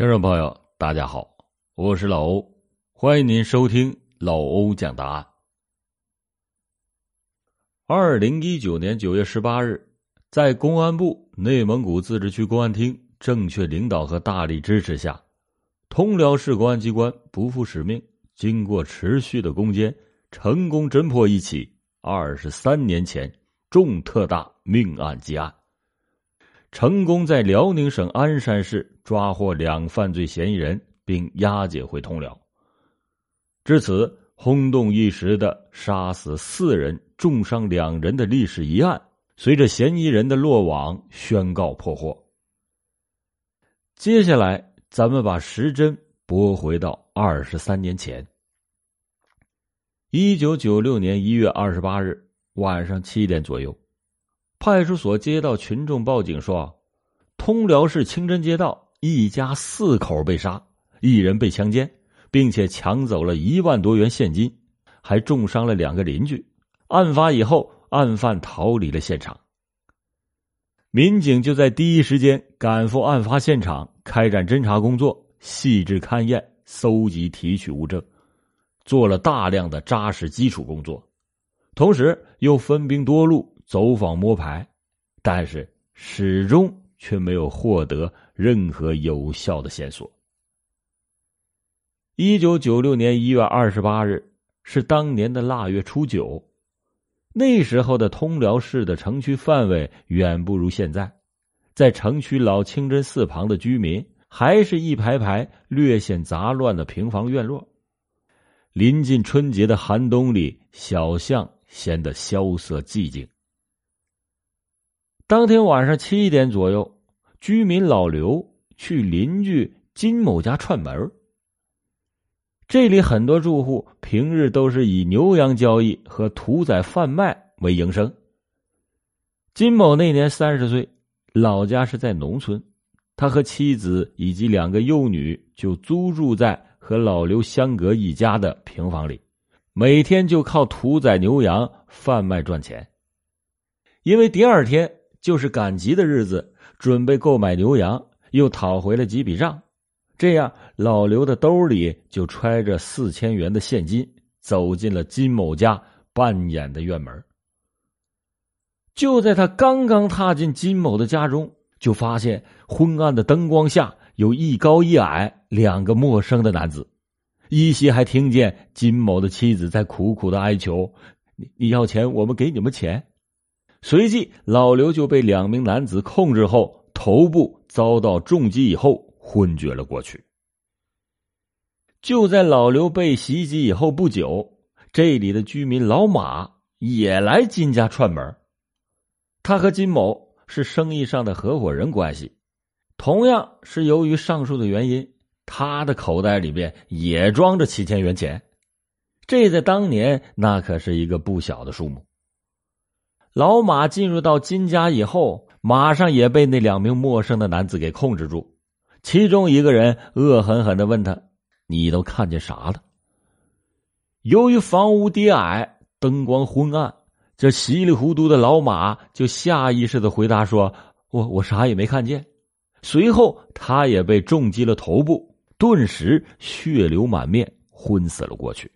听众朋友，大家好，我是老欧，欢迎您收听老欧讲答案。二零一九年九月十八日，在公安部内蒙古自治区公安厅正确领导和大力支持下，通辽市公安机关不负使命，经过持续的攻坚，成功侦破一起二十三年前重特大命案积案。成功在辽宁省鞍山市抓获两犯罪嫌疑人，并押解回通辽。至此，轰动一时的杀死四人、重伤两人的历史一案，随着嫌疑人的落网宣告破获。接下来，咱们把时针拨回到二十三年前，一九九六年一月二十八日晚上七点左右。派出所接到群众报警说，通辽市清真街道一家四口被杀，一人被强奸，并且抢走了一万多元现金，还重伤了两个邻居。案发以后，案犯逃离了现场。民警就在第一时间赶赴案发现场，开展侦查工作，细致勘验、搜集、提取物证，做了大量的扎实基础工作，同时又分兵多路。走访摸排，但是始终却没有获得任何有效的线索。一九九六年一月二十八日是当年的腊月初九，那时候的通辽市的城区范围远不如现在，在城区老清真寺旁的居民还是一排排略显杂乱的平房院落。临近春节的寒冬里，小巷显得萧瑟寂静。当天晚上七点左右，居民老刘去邻居金某家串门。这里很多住户平日都是以牛羊交易和屠宰贩卖为营生。金某那年三十岁，老家是在农村，他和妻子以及两个幼女就租住在和老刘相隔一家的平房里，每天就靠屠宰牛羊贩卖赚钱。因为第二天。就是赶集的日子，准备购买牛羊，又讨回了几笔账，这样老刘的兜里就揣着四千元的现金，走进了金某家半掩的院门。就在他刚刚踏进金某的家中，就发现昏暗的灯光下有一高一矮两个陌生的男子，依稀还听见金某的妻子在苦苦的哀求：“你你要钱，我们给你们钱。”随即，老刘就被两名男子控制后，头部遭到重击以后昏厥了过去。就在老刘被袭击以后不久，这里的居民老马也来金家串门。他和金某是生意上的合伙人关系，同样是由于上述的原因，他的口袋里边也装着七千元钱，这在当年那可是一个不小的数目。老马进入到金家以后，马上也被那两名陌生的男子给控制住。其中一个人恶狠狠的问他：“你都看见啥了？”由于房屋低矮，灯光昏暗，这稀里糊涂的老马就下意识的回答说：“我我啥也没看见。”随后，他也被重击了头部，顿时血流满面，昏死了过去。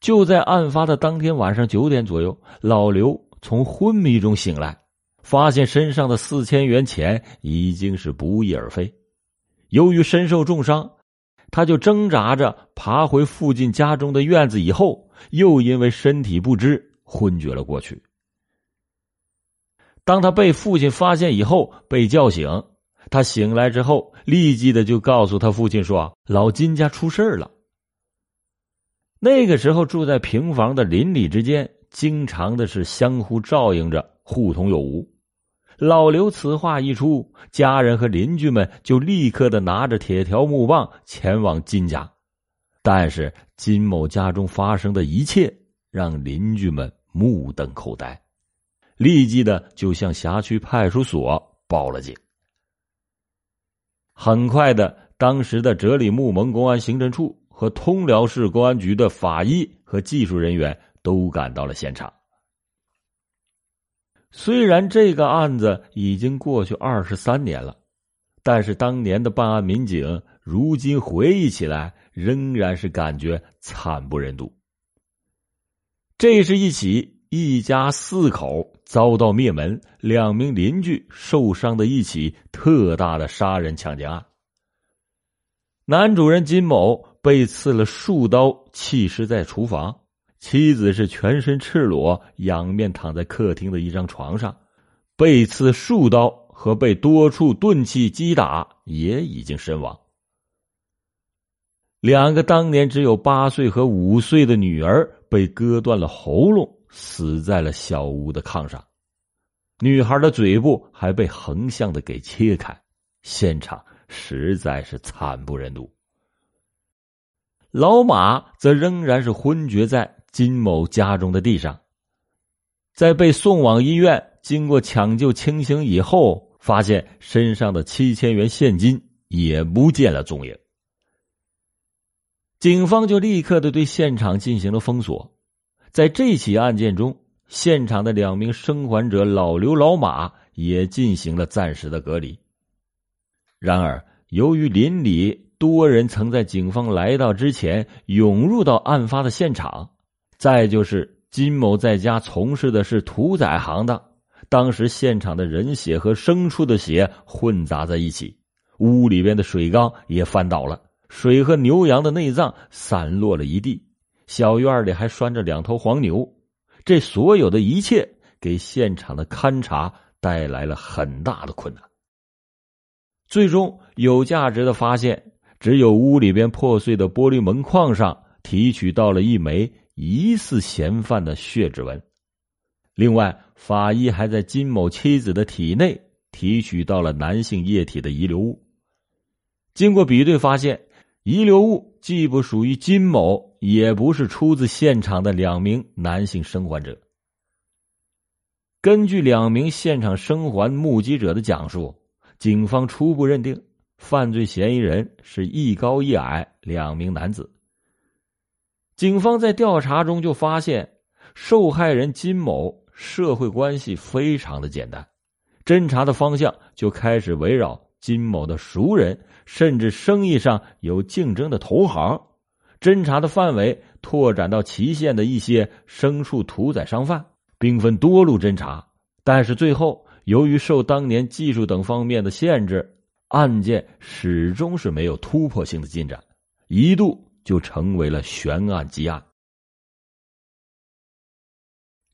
就在案发的当天晚上九点左右，老刘从昏迷中醒来，发现身上的四千元钱已经是不翼而飞。由于身受重伤，他就挣扎着爬回附近家中的院子，以后又因为身体不支昏厥了过去。当他被父亲发现以后，被叫醒，他醒来之后，立即的就告诉他父亲说：“老金家出事了。”那个时候，住在平房的邻里之间，经常的是相互照应着，互通有无。老刘此话一出，家人和邻居们就立刻的拿着铁条木棒前往金家。但是金某家中发生的一切，让邻居们目瞪口呆，立即的就向辖区派出所报了警。很快的，当时的哲里木盟公安刑侦处。和通辽市公安局的法医和技术人员都赶到了现场。虽然这个案子已经过去二十三年了，但是当年的办案民警如今回忆起来，仍然是感觉惨不忍睹。这是一起一家四口遭到灭门、两名邻居受伤的一起特大的杀人抢劫案。男主人金某被刺了数刀，弃尸在厨房；妻子是全身赤裸，仰面躺在客厅的一张床上，被刺数刀和被多处钝器击打，也已经身亡。两个当年只有八岁和五岁的女儿。被割断了喉咙，死在了小屋的炕上。女孩的嘴部还被横向的给切开，现场实在是惨不忍睹。老马则仍然是昏厥在金某家中的地上。在被送往医院，经过抢救清醒以后，发现身上的七千元现金也不见了踪影。警方就立刻的对现场进行了封锁，在这起案件中，现场的两名生还者老刘、老马也进行了暂时的隔离。然而，由于邻里多人曾在警方来到之前涌入到案发的现场，再就是金某在家从事的是屠宰行当，当时现场的人血和牲畜的血混杂在一起，屋里边的水缸也翻倒了。水和牛羊的内脏散落了一地，小院里还拴着两头黄牛。这所有的一切给现场的勘查带来了很大的困难。最终有价值的发现，只有屋里边破碎的玻璃门框上提取到了一枚疑似嫌犯的血指纹。另外，法医还在金某妻子的体内提取到了男性液体的遗留物。经过比对，发现。遗留物既不属于金某，也不是出自现场的两名男性生还者。根据两名现场生还目击者的讲述，警方初步认定犯罪嫌疑人是一高一矮两名男子。警方在调查中就发现，受害人金某社会关系非常的简单，侦查的方向就开始围绕。金某的熟人，甚至生意上有竞争的同行，侦查的范围拓展到祁县的一些牲畜屠宰商贩，兵分多路侦查。但是最后，由于受当年技术等方面的限制，案件始终是没有突破性的进展，一度就成为了悬案积案。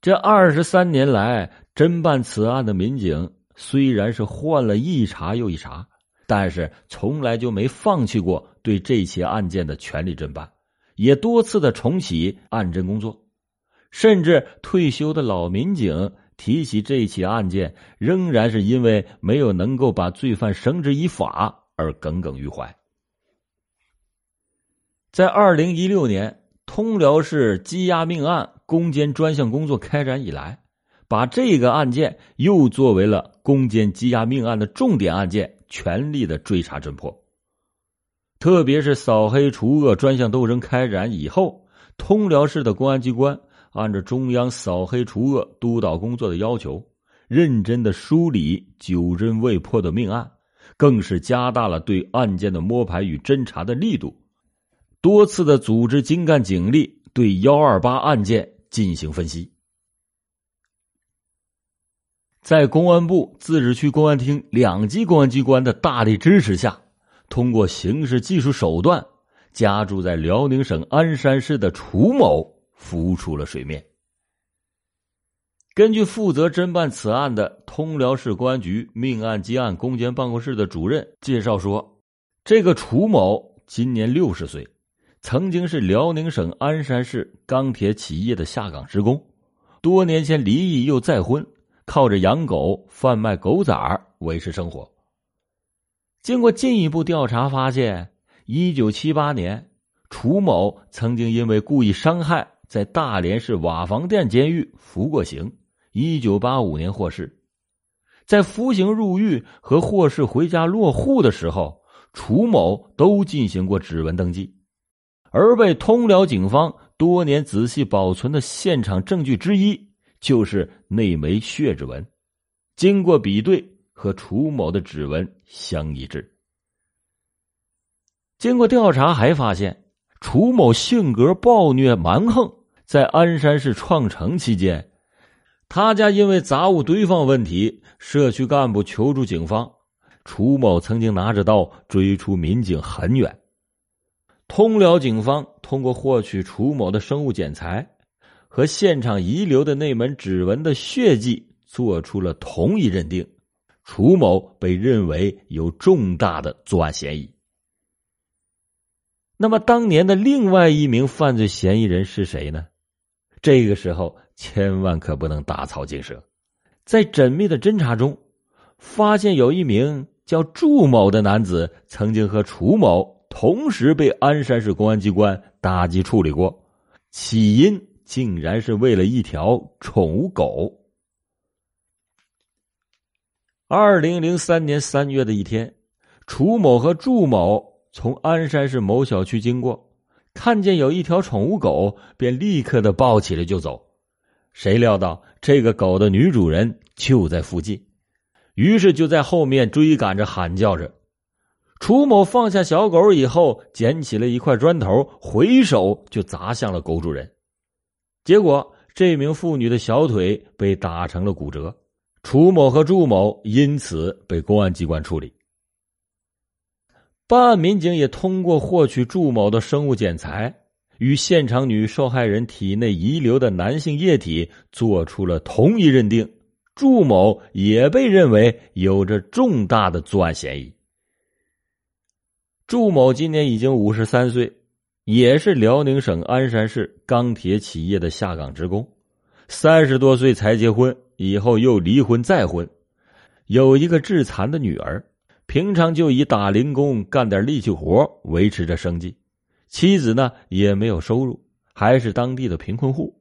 这二十三年来，侦办此案的民警。虽然是换了一茬又一茬，但是从来就没放弃过对这起案件的全力侦办，也多次的重启案侦工作，甚至退休的老民警提起这起案件，仍然是因为没有能够把罪犯绳之以法而耿耿于怀。在二零一六年，通辽市羁押命案攻坚专项工作开展以来。把这个案件又作为了攻坚羁押命案的重点案件，全力的追查侦破。特别是扫黑除恶专项斗争开展以后，通辽市的公安机关按照中央扫黑除恶督导工作的要求，认真的梳理久侦未破的命案，更是加大了对案件的摸排与侦查的力度，多次的组织精干警力对幺二八案件进行分析。在公安部自治区公安厅两级公安机关的大力支持下，通过刑事技术手段，家住在辽宁省鞍山市的楚某浮出了水面。根据负责侦办此案的通辽市公安局命案积案攻坚办公室的主任介绍说，这个楚某今年六十岁，曾经是辽宁省鞍山市钢铁企业的下岗职工，多年前离异又再婚。靠着养狗、贩卖狗崽儿维持生活。经过进一步调查，发现一九七八年，楚某曾经因为故意伤害，在大连市瓦房店监狱服过刑。一九八五年获释，在服刑入狱和获释回家落户的时候，楚某都进行过指纹登记，而被通辽警方多年仔细保存的现场证据之一。就是那枚血指纹，经过比对，和楚某的指纹相一致。经过调查，还发现楚某性格暴虐蛮横，在鞍山市创城期间，他家因为杂物堆放问题，社区干部求助警方，楚某曾经拿着刀追出民警很远。通辽警方通过获取楚某的生物检材和现场遗留的那门指纹的血迹，做出了同一认定：楚某被认为有重大的作案嫌疑。那么，当年的另外一名犯罪嫌疑人是谁呢？这个时候千万可不能打草惊蛇。在缜密的侦查中，发现有一名叫祝某的男子曾经和楚某。同时被鞍山市公安机关打击处理过，起因竟然是为了一条宠物狗。二零零三年三月的一天，楚某和祝某从鞍山市某小区经过，看见有一条宠物狗，便立刻的抱起来就走。谁料到这个狗的女主人就在附近，于是就在后面追赶着喊叫着。楚某放下小狗以后，捡起了一块砖头，回手就砸向了狗主人。结果，这名妇女的小腿被打成了骨折。楚某和祝某因此被公安机关处理。办案民警也通过获取祝某的生物检材与现场女受害人体内遗留的男性液体做出了同一认定，祝某也被认为有着重大的作案嫌疑。祝某今年已经五十三岁，也是辽宁省鞍山市钢铁企业的下岗职工，三十多岁才结婚，以后又离婚再婚，有一个致残的女儿，平常就以打零工、干点力气活维持着生计。妻子呢也没有收入，还是当地的贫困户。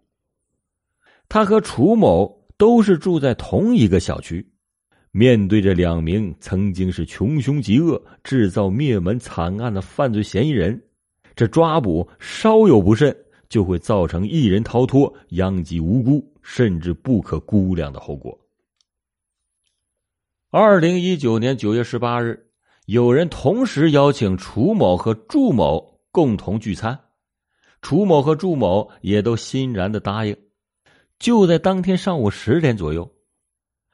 他和楚某都是住在同一个小区。面对着两名曾经是穷凶极恶、制造灭门惨案的犯罪嫌疑人，这抓捕稍有不慎，就会造成一人逃脱、殃及无辜，甚至不可估量的后果。二零一九年九月十八日，有人同时邀请楚某和祝某共同聚餐，楚某和祝某也都欣然的答应。就在当天上午十点左右。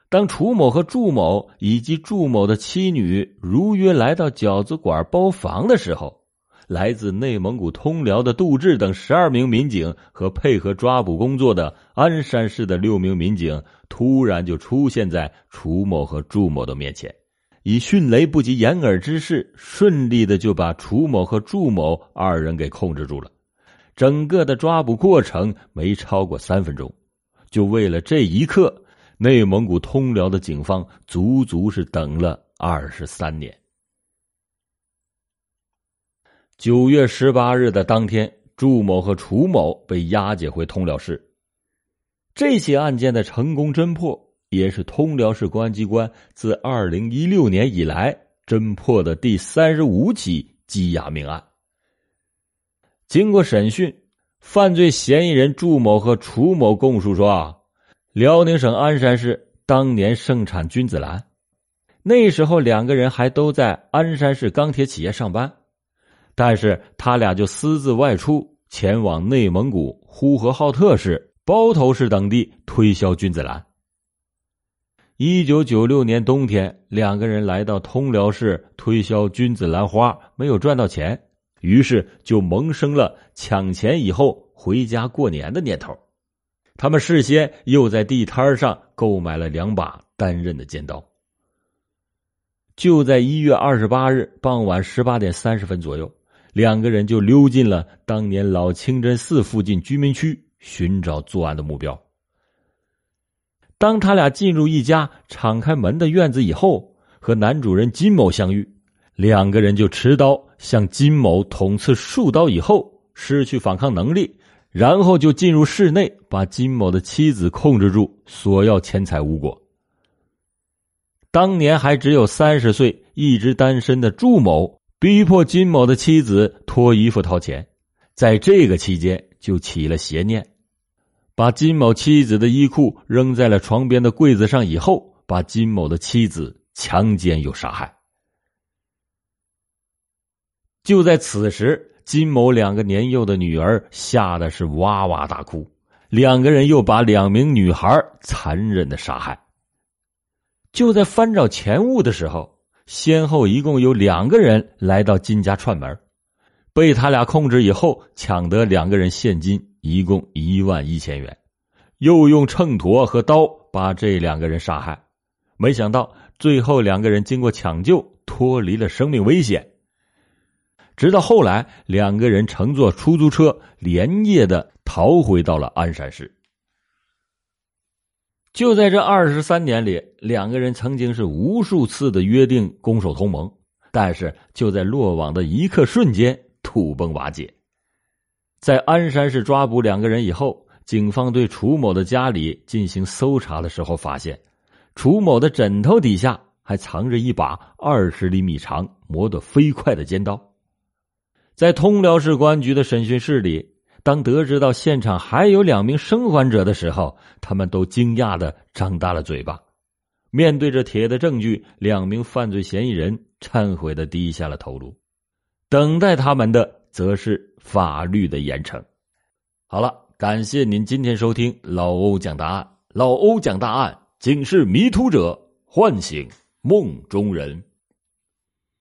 当楚某和祝某以及祝某的妻女如约来到饺子馆包房的时候，来自内蒙古通辽的杜志等十二名民警和配合抓捕工作的鞍山市的六名民警突然就出现在楚某和祝某的面前，以迅雷不及掩耳之势，顺利的就把楚某和祝某二人给控制住了。整个的抓捕过程没超过三分钟，就为了这一刻。内蒙古通辽的警方足足是等了二十三年。九月十八日的当天，祝某和楚某被押解回通辽市。这起案件的成功侦破，也是通辽市公安机关自二零一六年以来侦破的第三十五起羁押命案。经过审讯，犯罪嫌疑人祝某和楚某供述说。辽宁省鞍山市当年盛产君子兰，那时候两个人还都在鞍山市钢铁企业上班，但是他俩就私自外出，前往内蒙古呼和浩特市、包头市等地推销君子兰。一九九六年冬天，两个人来到通辽市推销君子兰花，没有赚到钱，于是就萌生了抢钱以后回家过年的念头。他们事先又在地摊上购买了两把单刃的尖刀。就在一月二十八日傍晚十八点三十分左右，两个人就溜进了当年老清真寺附近居民区，寻找作案的目标。当他俩进入一家敞开门的院子以后，和男主人金某相遇，两个人就持刀向金某捅刺数刀以后，失去反抗能力。然后就进入室内，把金某的妻子控制住，索要钱财无果。当年还只有三十岁、一直单身的祝某，逼迫金某的妻子脱衣服掏钱。在这个期间，就起了邪念，把金某妻子的衣裤扔在了床边的柜子上，以后把金某的妻子强奸又杀害。就在此时，金某两个年幼的女儿吓得是哇哇大哭，两个人又把两名女孩残忍的杀害。就在翻找钱物的时候，先后一共有两个人来到金家串门，被他俩控制以后，抢得两个人现金一共一万一千元，又用秤砣和刀把这两个人杀害。没想到最后两个人经过抢救，脱离了生命危险。直到后来，两个人乘坐出租车连夜的逃回到了鞍山市。就在这二十三年里，两个人曾经是无数次的约定攻守同盟，但是就在落网的一刻瞬间土崩瓦解。在鞍山市抓捕两个人以后，警方对楚某的家里进行搜查的时候，发现楚某的枕头底下还藏着一把二十厘米长、磨得飞快的尖刀。在通辽市公安局的审讯室里，当得知到现场还有两名生还者的时候，他们都惊讶的张大了嘴巴。面对着铁的证据，两名犯罪嫌疑人忏悔的低下了头颅，等待他们的则是法律的严惩。好了，感谢您今天收听老欧讲答案。老欧讲大案，警示迷途者，唤醒梦中人。